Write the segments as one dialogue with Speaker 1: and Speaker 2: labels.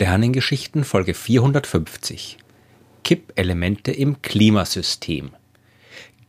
Speaker 1: Sternengeschichten Folge 450 Kippelemente im Klimasystem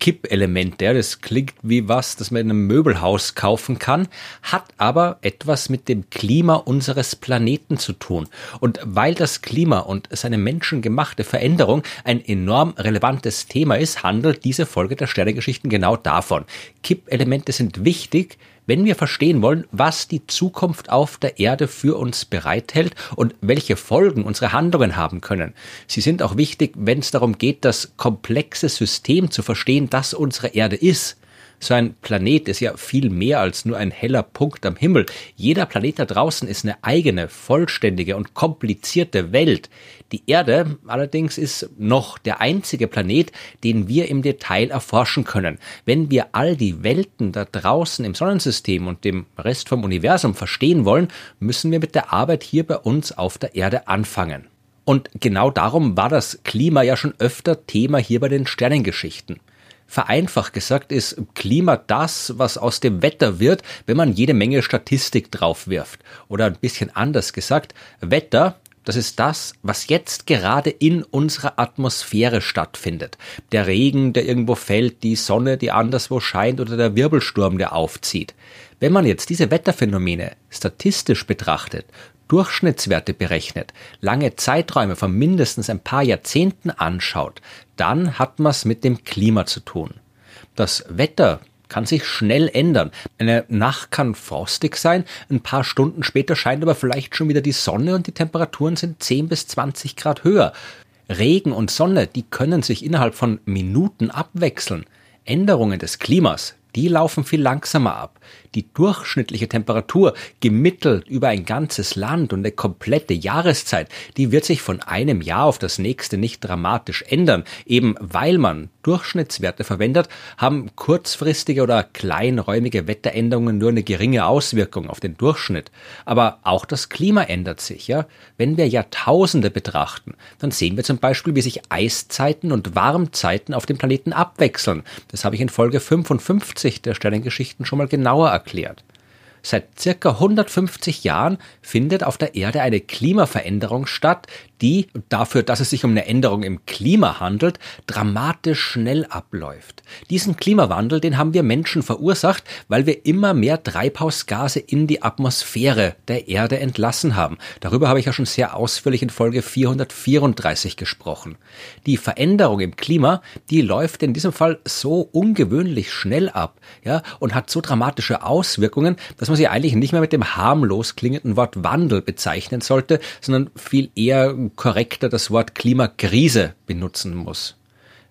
Speaker 1: Kippelemente, das klingt wie was, das man in einem Möbelhaus kaufen kann, hat aber etwas mit dem Klima unseres Planeten zu tun. Und weil das Klima und seine menschengemachte Veränderung ein enorm relevantes Thema ist, handelt diese Folge der Sternengeschichten genau davon. Kippelemente sind wichtig, wenn wir verstehen wollen, was die Zukunft auf der Erde für uns bereithält und welche Folgen unsere Handlungen haben können. Sie sind auch wichtig, wenn es darum geht, das komplexe System zu verstehen, das unsere Erde ist. So ein Planet ist ja viel mehr als nur ein heller Punkt am Himmel. Jeder Planet da draußen ist eine eigene, vollständige und komplizierte Welt. Die Erde allerdings ist noch der einzige Planet, den wir im Detail erforschen können. Wenn wir all die Welten da draußen im Sonnensystem und dem Rest vom Universum verstehen wollen, müssen wir mit der Arbeit hier bei uns auf der Erde anfangen. Und genau darum war das Klima ja schon öfter Thema hier bei den Sternengeschichten. Vereinfacht gesagt ist Klima das, was aus dem Wetter wird, wenn man jede Menge Statistik drauf wirft. Oder ein bisschen anders gesagt, Wetter das ist das, was jetzt gerade in unserer Atmosphäre stattfindet. Der Regen, der irgendwo fällt, die Sonne, die anderswo scheint oder der Wirbelsturm, der aufzieht. Wenn man jetzt diese Wetterphänomene statistisch betrachtet, Durchschnittswerte berechnet, lange Zeiträume von mindestens ein paar Jahrzehnten anschaut, dann hat man es mit dem Klima zu tun. Das Wetter kann sich schnell ändern. Eine Nacht kann frostig sein, ein paar Stunden später scheint aber vielleicht schon wieder die Sonne und die Temperaturen sind 10 bis 20 Grad höher. Regen und Sonne, die können sich innerhalb von Minuten abwechseln. Änderungen des Klimas, die laufen viel langsamer ab. Die durchschnittliche Temperatur, gemittelt über ein ganzes Land und eine komplette Jahreszeit, die wird sich von einem Jahr auf das nächste nicht dramatisch ändern. Eben weil man Durchschnittswerte verwendet, haben kurzfristige oder kleinräumige Wetteränderungen nur eine geringe Auswirkung auf den Durchschnitt. Aber auch das Klima ändert sich, ja. Wenn wir Jahrtausende betrachten, dann sehen wir zum Beispiel, wie sich Eiszeiten und Warmzeiten auf dem Planeten abwechseln. Das habe ich in Folge 55 der Sternengeschichten schon mal genauer erklärt. Seit circa 150 Jahren findet auf der Erde eine Klimaveränderung statt, die dafür, dass es sich um eine Änderung im Klima handelt, dramatisch schnell abläuft. Diesen Klimawandel, den haben wir Menschen verursacht, weil wir immer mehr Treibhausgase in die Atmosphäre der Erde entlassen haben. Darüber habe ich ja schon sehr ausführlich in Folge 434 gesprochen. Die Veränderung im Klima, die läuft in diesem Fall so ungewöhnlich schnell ab, ja, und hat so dramatische Auswirkungen, dass man sie eigentlich nicht mehr mit dem harmlos klingenden Wort Wandel bezeichnen sollte, sondern viel eher korrekter das Wort Klimakrise benutzen muss.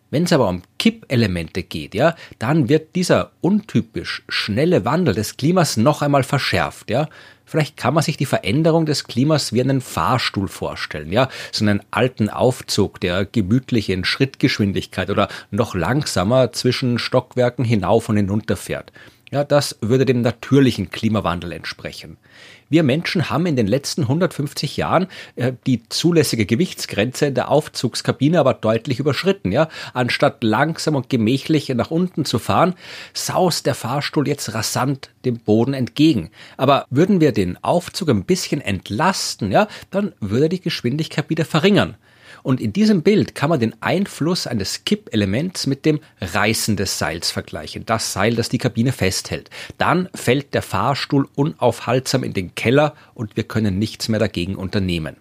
Speaker 1: Wenn es aber um Kippelemente geht, ja, dann wird dieser untypisch schnelle Wandel des Klimas noch einmal verschärft, ja. Vielleicht kann man sich die Veränderung des Klimas wie einen Fahrstuhl vorstellen, ja, so einen alten Aufzug, der gemütlich in Schrittgeschwindigkeit oder noch langsamer zwischen Stockwerken hinauf und hinunter fährt. Ja, das würde dem natürlichen Klimawandel entsprechen. Wir Menschen haben in den letzten 150 Jahren äh, die zulässige Gewichtsgrenze in der Aufzugskabine aber deutlich überschritten. Ja? Anstatt langsam und gemächlich nach unten zu fahren, saust der Fahrstuhl jetzt rasant dem Boden entgegen. Aber würden wir den Aufzug ein bisschen entlasten, ja, dann würde die Geschwindigkeit wieder verringern. Und in diesem Bild kann man den Einfluss eines Kippelements mit dem Reißen des Seils vergleichen. Das Seil, das die Kabine festhält. Dann fällt der Fahrstuhl unaufhaltsam in den Keller und wir können nichts mehr dagegen unternehmen.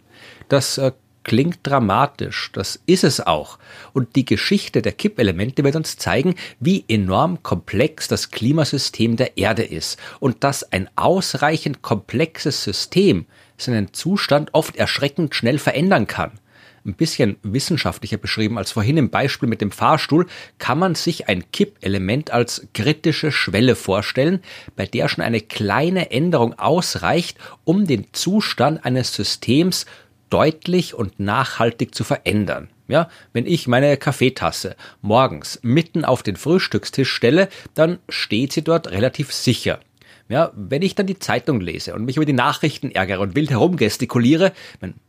Speaker 1: Das äh, klingt dramatisch, das ist es auch. Und die Geschichte der Kippelemente wird uns zeigen, wie enorm komplex das Klimasystem der Erde ist und dass ein ausreichend komplexes System seinen Zustand oft erschreckend schnell verändern kann ein bisschen wissenschaftlicher beschrieben als vorhin im Beispiel mit dem Fahrstuhl, kann man sich ein Kippelement als kritische Schwelle vorstellen, bei der schon eine kleine Änderung ausreicht, um den Zustand eines Systems deutlich und nachhaltig zu verändern. Ja, wenn ich meine Kaffeetasse morgens mitten auf den Frühstückstisch stelle, dann steht sie dort relativ sicher. Ja, wenn ich dann die Zeitung lese und mich über die Nachrichten ärgere und wild herumgestikuliere,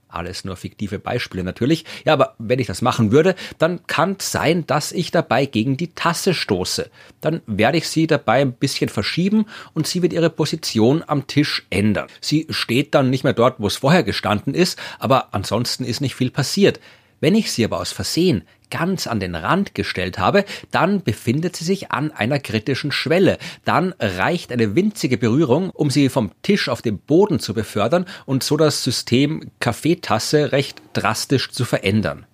Speaker 1: Alles nur fiktive Beispiele natürlich. Ja, aber wenn ich das machen würde, dann kann es sein, dass ich dabei gegen die Tasse stoße. Dann werde ich sie dabei ein bisschen verschieben und sie wird ihre Position am Tisch ändern. Sie steht dann nicht mehr dort, wo es vorher gestanden ist, aber ansonsten ist nicht viel passiert. Wenn ich sie aber aus Versehen ganz an den Rand gestellt habe, dann befindet sie sich an einer kritischen Schwelle. Dann reicht eine winzige Berührung, um sie vom Tisch auf den Boden zu befördern und so das System Kaffeetasse recht drastisch zu verändern.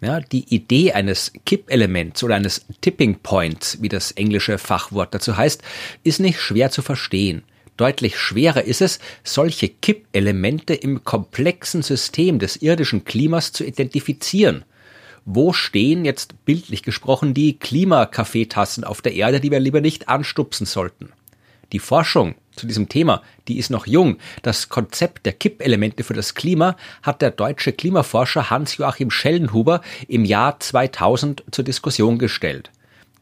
Speaker 1: Ja, die Idee eines Kippelements oder eines Tipping Points, wie das englische Fachwort dazu heißt, ist nicht schwer zu verstehen. Deutlich schwerer ist es, solche Kippelemente im komplexen System des irdischen Klimas zu identifizieren wo stehen jetzt bildlich gesprochen die Klimakaffeetassen auf der Erde, die wir lieber nicht anstupsen sollten. Die Forschung zu diesem Thema, die ist noch jung. Das Konzept der Kippelemente für das Klima hat der deutsche Klimaforscher Hans-Joachim Schellenhuber im Jahr 2000 zur Diskussion gestellt.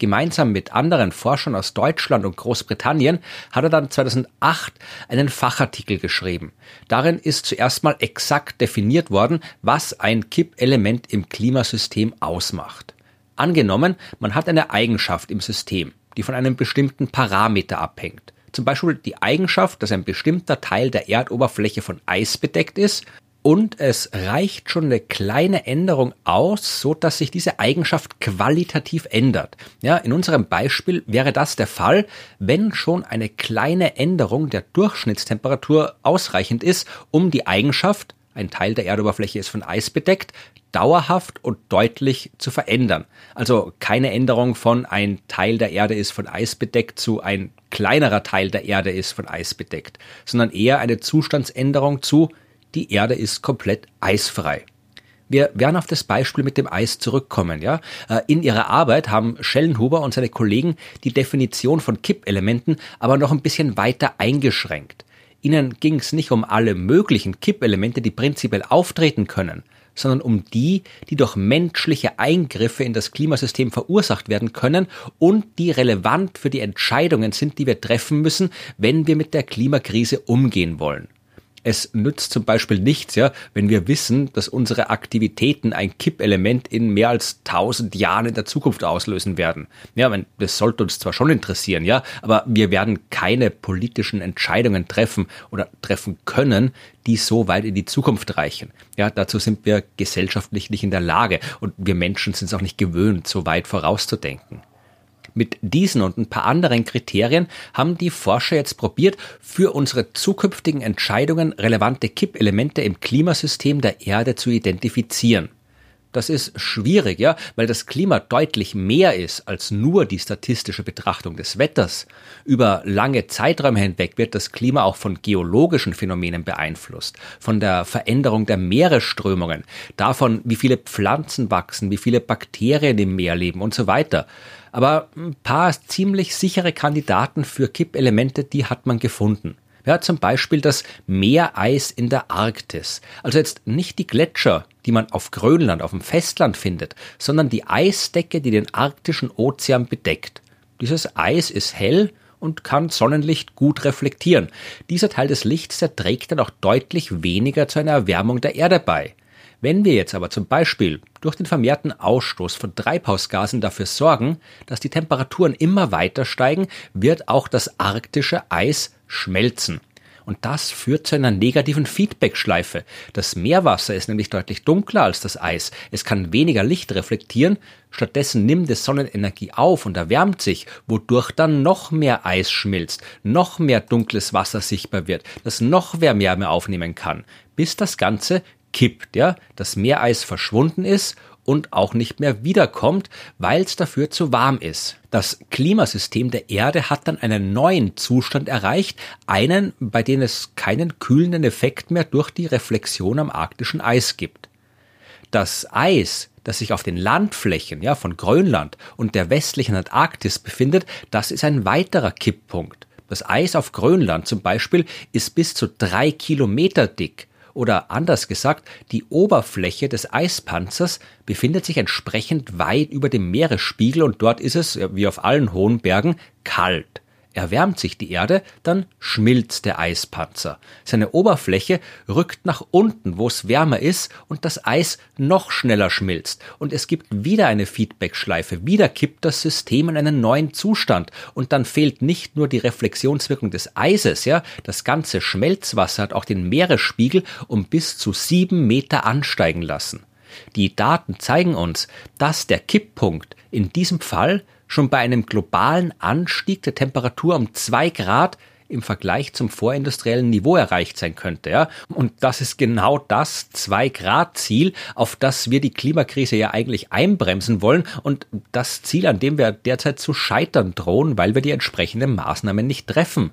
Speaker 1: Gemeinsam mit anderen Forschern aus Deutschland und Großbritannien hat er dann 2008 einen Fachartikel geschrieben. Darin ist zuerst mal exakt definiert worden, was ein Kippelement im Klimasystem ausmacht. Angenommen, man hat eine Eigenschaft im System, die von einem bestimmten Parameter abhängt. Zum Beispiel die Eigenschaft, dass ein bestimmter Teil der Erdoberfläche von Eis bedeckt ist und es reicht schon eine kleine Änderung aus, so dass sich diese Eigenschaft qualitativ ändert. Ja, in unserem Beispiel wäre das der Fall, wenn schon eine kleine Änderung der Durchschnittstemperatur ausreichend ist, um die Eigenschaft, ein Teil der Erdoberfläche ist von Eis bedeckt, dauerhaft und deutlich zu verändern. Also keine Änderung von ein Teil der Erde ist von Eis bedeckt zu ein kleinerer Teil der Erde ist von Eis bedeckt, sondern eher eine Zustandsänderung zu die Erde ist komplett eisfrei. Wir werden auf das Beispiel mit dem Eis zurückkommen, ja. Äh, in ihrer Arbeit haben Schellenhuber und seine Kollegen die Definition von Kippelementen aber noch ein bisschen weiter eingeschränkt. Ihnen ging es nicht um alle möglichen Kippelemente, die prinzipiell auftreten können, sondern um die, die durch menschliche Eingriffe in das Klimasystem verursacht werden können und die relevant für die Entscheidungen sind, die wir treffen müssen, wenn wir mit der Klimakrise umgehen wollen. Es nützt zum Beispiel nichts, ja, wenn wir wissen, dass unsere Aktivitäten ein Kippelement in mehr als tausend Jahren in der Zukunft auslösen werden. Ja, das sollte uns zwar schon interessieren, ja, aber wir werden keine politischen Entscheidungen treffen oder treffen können, die so weit in die Zukunft reichen. Ja, dazu sind wir gesellschaftlich nicht in der Lage und wir Menschen sind es auch nicht gewöhnt, so weit vorauszudenken. Mit diesen und ein paar anderen Kriterien haben die Forscher jetzt probiert, für unsere zukünftigen Entscheidungen relevante Kippelemente im Klimasystem der Erde zu identifizieren. Das ist schwierig, ja, weil das Klima deutlich mehr ist als nur die statistische Betrachtung des Wetters. Über lange Zeiträume hinweg wird das Klima auch von geologischen Phänomenen beeinflusst, von der Veränderung der Meeresströmungen, davon, wie viele Pflanzen wachsen, wie viele Bakterien im Meer leben und so weiter. Aber ein paar ziemlich sichere Kandidaten für Kippelemente, die hat man gefunden. Ja, zum Beispiel das Meereis in der Arktis. Also jetzt nicht die Gletscher, die man auf Grönland, auf dem Festland findet, sondern die Eisdecke, die den arktischen Ozean bedeckt. Dieses Eis ist hell und kann Sonnenlicht gut reflektieren. Dieser Teil des Lichts, der trägt dann auch deutlich weniger zu einer Erwärmung der Erde bei. Wenn wir jetzt aber zum Beispiel durch den vermehrten Ausstoß von Treibhausgasen dafür sorgen, dass die Temperaturen immer weiter steigen, wird auch das arktische Eis schmelzen. Und das führt zu einer negativen Feedbackschleife. Das Meerwasser ist nämlich deutlich dunkler als das Eis. Es kann weniger Licht reflektieren. Stattdessen nimmt es Sonnenenergie auf und erwärmt sich, wodurch dann noch mehr Eis schmilzt, noch mehr dunkles Wasser sichtbar wird, das noch mehr Wärme aufnehmen kann, bis das Ganze kippt, ja, das Meereis verschwunden ist und auch nicht mehr wiederkommt, weil es dafür zu warm ist. Das Klimasystem der Erde hat dann einen neuen Zustand erreicht, einen, bei dem es keinen kühlenden Effekt mehr durch die Reflexion am arktischen Eis gibt. Das Eis, das sich auf den Landflächen ja, von Grönland und der westlichen Antarktis befindet, das ist ein weiterer Kipppunkt. Das Eis auf Grönland zum Beispiel ist bis zu drei Kilometer dick oder anders gesagt, die Oberfläche des Eispanzers befindet sich entsprechend weit über dem Meeresspiegel und dort ist es, wie auf allen hohen Bergen, kalt. Erwärmt sich die Erde, dann schmilzt der Eispanzer. Seine Oberfläche rückt nach unten, wo es wärmer ist und das Eis noch schneller schmilzt. Und es gibt wieder eine Feedbackschleife. Wieder kippt das System in einen neuen Zustand. Und dann fehlt nicht nur die Reflexionswirkung des Eises, ja. Das ganze Schmelzwasser hat auch den Meeresspiegel um bis zu sieben Meter ansteigen lassen. Die Daten zeigen uns, dass der Kipppunkt in diesem Fall schon bei einem globalen Anstieg der Temperatur um zwei Grad im Vergleich zum vorindustriellen Niveau erreicht sein könnte. Ja? Und das ist genau das Zwei-Grad-Ziel, auf das wir die Klimakrise ja eigentlich einbremsen wollen und das Ziel, an dem wir derzeit zu scheitern drohen, weil wir die entsprechenden Maßnahmen nicht treffen.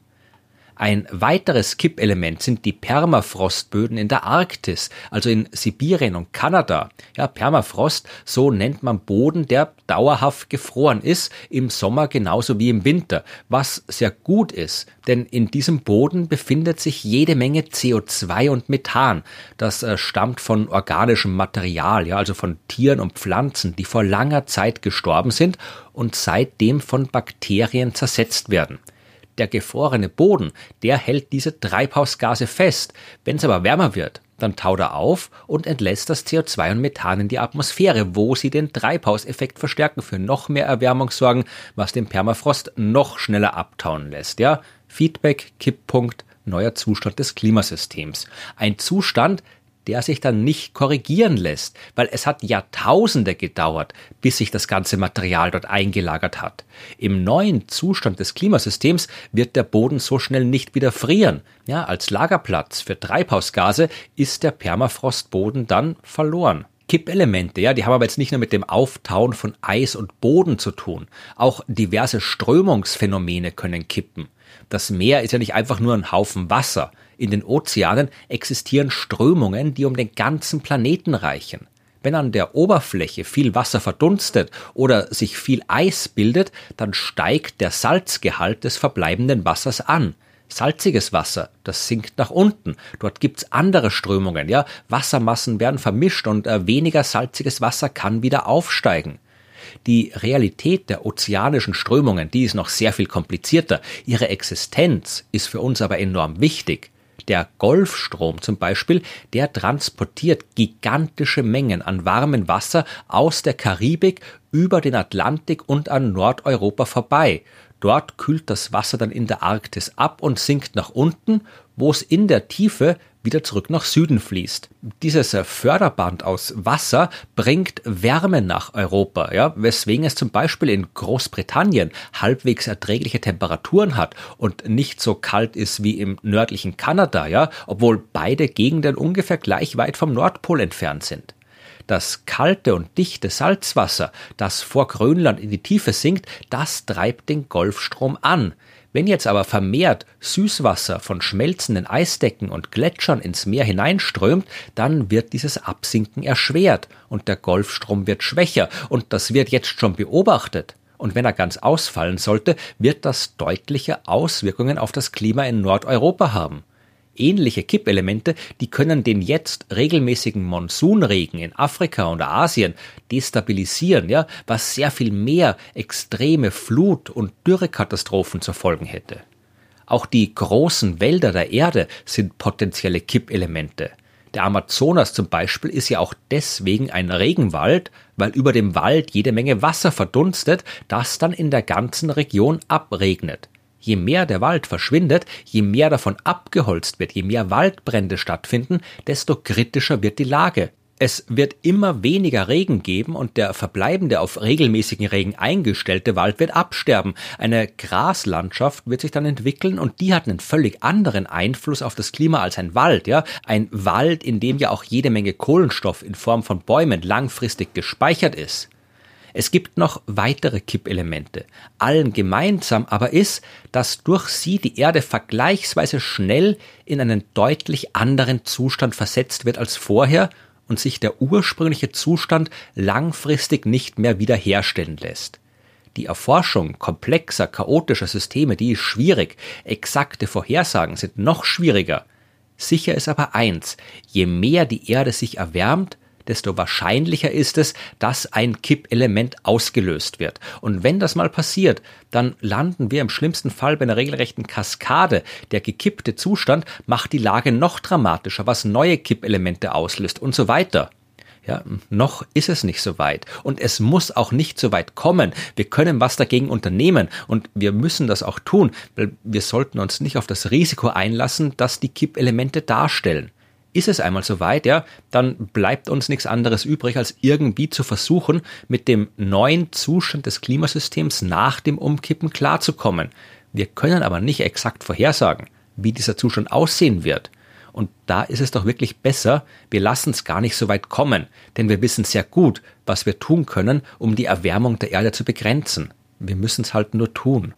Speaker 1: Ein weiteres Kippelement sind die Permafrostböden in der Arktis, also in Sibirien und Kanada. Ja, Permafrost, so nennt man Boden, der dauerhaft gefroren ist, im Sommer genauso wie im Winter, was sehr gut ist, denn in diesem Boden befindet sich jede Menge CO2 und Methan. Das äh, stammt von organischem Material, ja, also von Tieren und Pflanzen, die vor langer Zeit gestorben sind und seitdem von Bakterien zersetzt werden. Der gefrorene Boden, der hält diese Treibhausgase fest. Wenn es aber wärmer wird, dann taut er auf und entlässt das CO2 und Methan in die Atmosphäre, wo sie den Treibhauseffekt verstärken, für noch mehr Erwärmung sorgen, was den Permafrost noch schneller abtauen lässt. Ja, Feedback, Kipppunkt, neuer Zustand des Klimasystems. Ein Zustand, der sich dann nicht korrigieren lässt, weil es hat Jahrtausende gedauert, bis sich das ganze Material dort eingelagert hat. Im neuen Zustand des Klimasystems wird der Boden so schnell nicht wieder frieren. Ja, als Lagerplatz für Treibhausgase ist der Permafrostboden dann verloren. Kippelemente, ja, die haben aber jetzt nicht nur mit dem Auftauen von Eis und Boden zu tun. Auch diverse Strömungsphänomene können kippen. Das Meer ist ja nicht einfach nur ein Haufen Wasser. In den Ozeanen existieren Strömungen, die um den ganzen Planeten reichen. Wenn an der Oberfläche viel Wasser verdunstet oder sich viel Eis bildet, dann steigt der Salzgehalt des verbleibenden Wassers an. Salziges Wasser, das sinkt nach unten. Dort gibt's andere Strömungen, ja. Wassermassen werden vermischt und äh, weniger salziges Wasser kann wieder aufsteigen. Die Realität der ozeanischen Strömungen, die ist noch sehr viel komplizierter. Ihre Existenz ist für uns aber enorm wichtig. Der Golfstrom zum Beispiel, der transportiert gigantische Mengen an warmem Wasser aus der Karibik über den Atlantik und an Nordeuropa vorbei. Dort kühlt das Wasser dann in der Arktis ab und sinkt nach unten, wo es in der Tiefe wieder zurück nach Süden fließt. Dieses Förderband aus Wasser bringt Wärme nach Europa, ja, weswegen es zum Beispiel in Großbritannien halbwegs erträgliche Temperaturen hat und nicht so kalt ist wie im nördlichen Kanada, ja, obwohl beide Gegenden ungefähr gleich weit vom Nordpol entfernt sind. Das kalte und dichte Salzwasser, das vor Grönland in die Tiefe sinkt, das treibt den Golfstrom an. Wenn jetzt aber vermehrt Süßwasser von schmelzenden Eisdecken und Gletschern ins Meer hineinströmt, dann wird dieses Absinken erschwert und der Golfstrom wird schwächer und das wird jetzt schon beobachtet. Und wenn er ganz ausfallen sollte, wird das deutliche Auswirkungen auf das Klima in Nordeuropa haben ähnliche Kippelemente, die können den jetzt regelmäßigen Monsunregen in Afrika und Asien destabilisieren, ja, was sehr viel mehr extreme Flut- und Dürrekatastrophen zur Folgen hätte. Auch die großen Wälder der Erde sind potenzielle Kippelemente. Der Amazonas zum Beispiel ist ja auch deswegen ein Regenwald, weil über dem Wald jede Menge Wasser verdunstet, das dann in der ganzen Region abregnet. Je mehr der Wald verschwindet, je mehr davon abgeholzt wird, je mehr Waldbrände stattfinden, desto kritischer wird die Lage. Es wird immer weniger Regen geben und der verbleibende auf regelmäßigen Regen eingestellte Wald wird absterben. Eine Graslandschaft wird sich dann entwickeln und die hat einen völlig anderen Einfluss auf das Klima als ein Wald, ja. Ein Wald, in dem ja auch jede Menge Kohlenstoff in Form von Bäumen langfristig gespeichert ist. Es gibt noch weitere Kippelemente. Allen gemeinsam aber ist, dass durch sie die Erde vergleichsweise schnell in einen deutlich anderen Zustand versetzt wird als vorher und sich der ursprüngliche Zustand langfristig nicht mehr wiederherstellen lässt. Die Erforschung komplexer, chaotischer Systeme, die ist schwierig. Exakte Vorhersagen sind noch schwieriger. Sicher ist aber eins, je mehr die Erde sich erwärmt, desto wahrscheinlicher ist es, dass ein Kippelement ausgelöst wird. Und wenn das mal passiert, dann landen wir im schlimmsten Fall bei einer regelrechten Kaskade. Der gekippte Zustand macht die Lage noch dramatischer, was neue Kippelemente auslöst und so weiter. Ja, noch ist es nicht so weit. Und es muss auch nicht so weit kommen. Wir können was dagegen unternehmen. Und wir müssen das auch tun, weil wir sollten uns nicht auf das Risiko einlassen, dass die Kippelemente darstellen. Ist es einmal so weit, ja, dann bleibt uns nichts anderes übrig, als irgendwie zu versuchen, mit dem neuen Zustand des Klimasystems nach dem Umkippen klarzukommen. Wir können aber nicht exakt vorhersagen, wie dieser Zustand aussehen wird. Und da ist es doch wirklich besser, wir lassen es gar nicht so weit kommen, denn wir wissen sehr gut, was wir tun können, um die Erwärmung der Erde zu begrenzen. Wir müssen es halt nur tun.